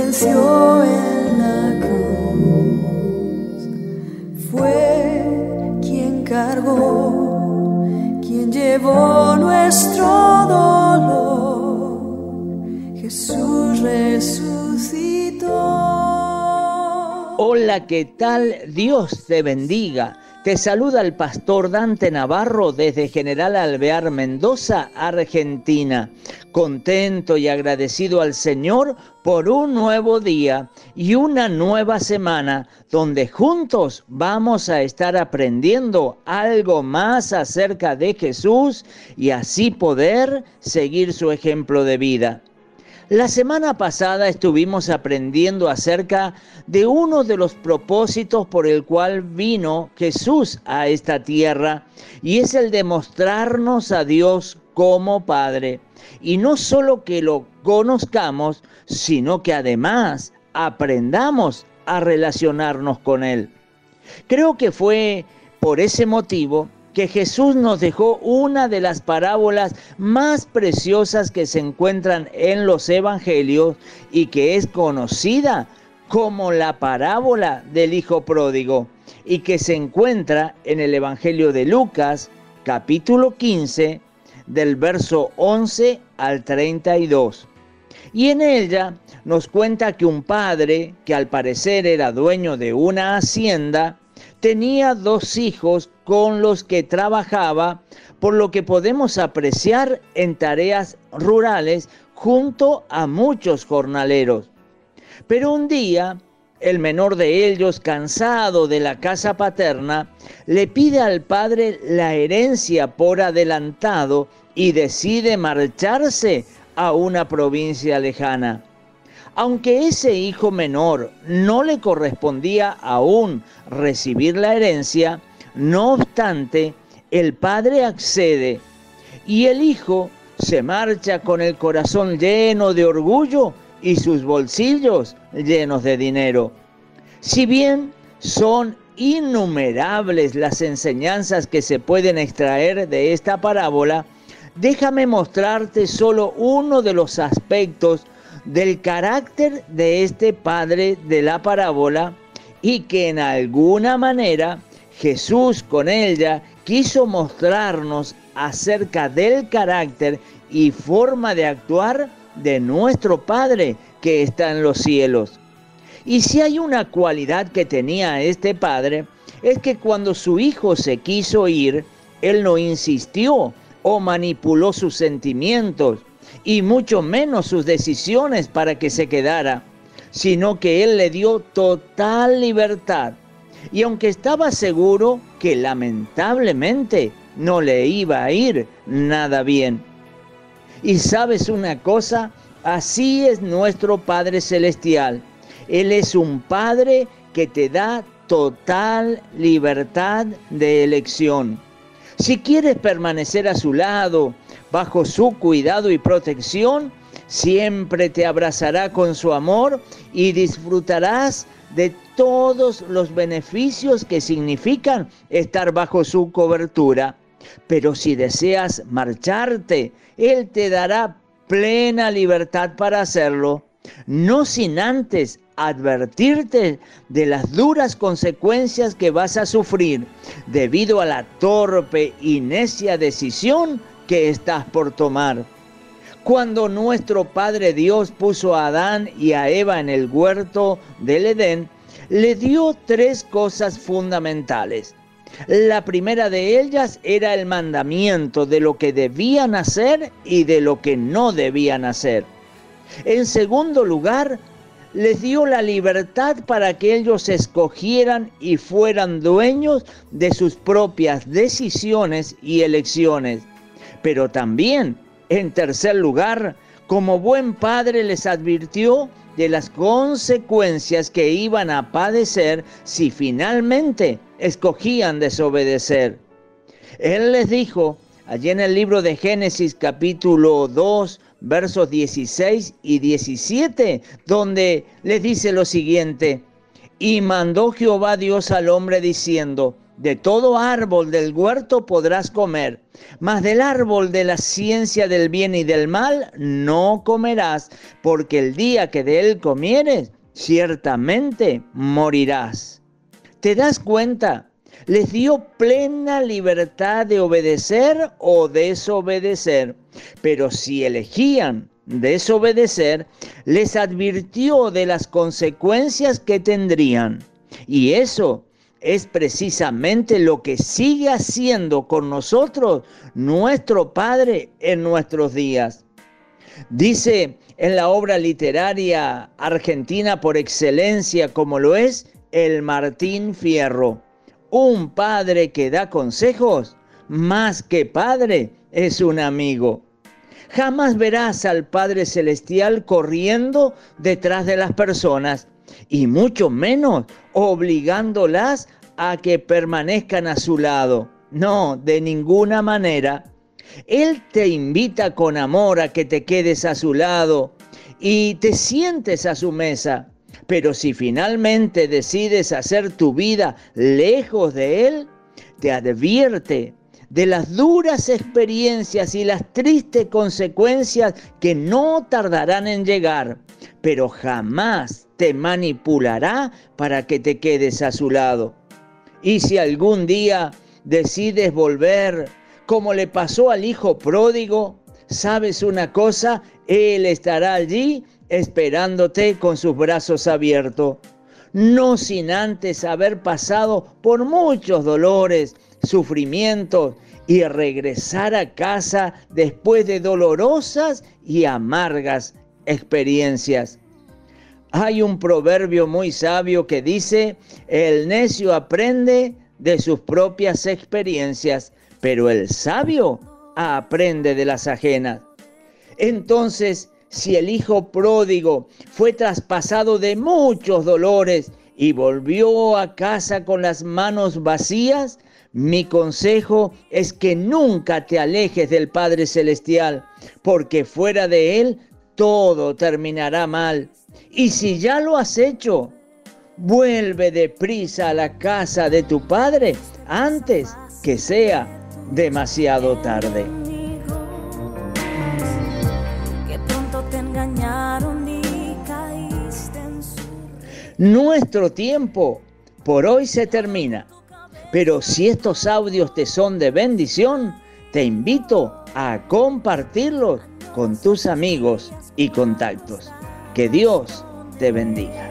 venció en la cruz. Fue quien cargó, quien llevó nuestro dolor. Jesús resucitó. Hola, ¿qué tal? Dios te bendiga. Te saluda el pastor Dante Navarro desde General Alvear, Mendoza, Argentina. Contento y agradecido al Señor por un nuevo día y una nueva semana donde juntos vamos a estar aprendiendo algo más acerca de Jesús y así poder seguir su ejemplo de vida. La semana pasada estuvimos aprendiendo acerca de uno de los propósitos por el cual vino Jesús a esta tierra y es el de mostrarnos a Dios como Padre. Y no solo que lo conozcamos, sino que además aprendamos a relacionarnos con Él. Creo que fue por ese motivo que Jesús nos dejó una de las parábolas más preciosas que se encuentran en los evangelios y que es conocida como la parábola del Hijo Pródigo y que se encuentra en el Evangelio de Lucas capítulo 15 del verso 11 al 32. Y en ella nos cuenta que un padre, que al parecer era dueño de una hacienda, tenía dos hijos con los que trabajaba, por lo que podemos apreciar en tareas rurales junto a muchos jornaleros. Pero un día, el menor de ellos, cansado de la casa paterna, le pide al padre la herencia por adelantado y decide marcharse a una provincia lejana. Aunque ese hijo menor no le correspondía aún recibir la herencia, no obstante, el padre accede y el hijo se marcha con el corazón lleno de orgullo y sus bolsillos llenos de dinero. Si bien son innumerables las enseñanzas que se pueden extraer de esta parábola, déjame mostrarte solo uno de los aspectos del carácter de este padre de la parábola y que en alguna manera Jesús con ella quiso mostrarnos acerca del carácter y forma de actuar de nuestro Padre que está en los cielos. Y si hay una cualidad que tenía este Padre, es que cuando su hijo se quiso ir, él no insistió o manipuló sus sentimientos, y mucho menos sus decisiones para que se quedara, sino que Él le dio total libertad. Y aunque estaba seguro que lamentablemente no le iba a ir nada bien. Y sabes una cosa, así es nuestro Padre Celestial. Él es un Padre que te da total libertad de elección. Si quieres permanecer a su lado, bajo su cuidado y protección, siempre te abrazará con su amor y disfrutarás de todos los beneficios que significan estar bajo su cobertura. Pero si deseas marcharte, Él te dará plena libertad para hacerlo, no sin antes advertirte de las duras consecuencias que vas a sufrir debido a la torpe y necia decisión que estás por tomar. Cuando nuestro Padre Dios puso a Adán y a Eva en el huerto del Edén, le dio tres cosas fundamentales. La primera de ellas era el mandamiento de lo que debían hacer y de lo que no debían hacer. En segundo lugar, les dio la libertad para que ellos escogieran y fueran dueños de sus propias decisiones y elecciones pero también, en tercer lugar, como buen padre les advirtió de las consecuencias que iban a padecer si finalmente escogían desobedecer. Él les dijo, allí en el libro de Génesis capítulo 2, versos 16 y 17, donde les dice lo siguiente, y mandó Jehová Dios al hombre diciendo, de todo árbol del huerto podrás comer, mas del árbol de la ciencia del bien y del mal no comerás, porque el día que de él comieres, ciertamente morirás. ¿Te das cuenta? Les dio plena libertad de obedecer o desobedecer, pero si elegían desobedecer, les advirtió de las consecuencias que tendrían. Y eso es precisamente lo que sigue haciendo con nosotros nuestro Padre en nuestros días. Dice en la obra literaria argentina por excelencia como lo es el Martín Fierro, un padre que da consejos, más que padre, es un amigo. Jamás verás al Padre Celestial corriendo detrás de las personas y mucho menos obligándolas a que permanezcan a su lado. No, de ninguna manera. Él te invita con amor a que te quedes a su lado y te sientes a su mesa. Pero si finalmente decides hacer tu vida lejos de Él, te advierte de las duras experiencias y las tristes consecuencias que no tardarán en llegar, pero jamás te manipulará para que te quedes a su lado. Y si algún día decides volver, como le pasó al hijo pródigo, sabes una cosa, Él estará allí esperándote con sus brazos abiertos, no sin antes haber pasado por muchos dolores, sufrimientos y regresar a casa después de dolorosas y amargas experiencias. Hay un proverbio muy sabio que dice, el necio aprende de sus propias experiencias, pero el sabio aprende de las ajenas. Entonces, si el hijo pródigo fue traspasado de muchos dolores y volvió a casa con las manos vacías, mi consejo es que nunca te alejes del Padre Celestial, porque fuera de Él todo terminará mal. Y si ya lo has hecho, vuelve deprisa a la casa de tu Padre antes que sea demasiado tarde. Nuestro tiempo por hoy se termina. Pero si estos audios te son de bendición, te invito a compartirlos con tus amigos y contactos. Que Dios te bendiga.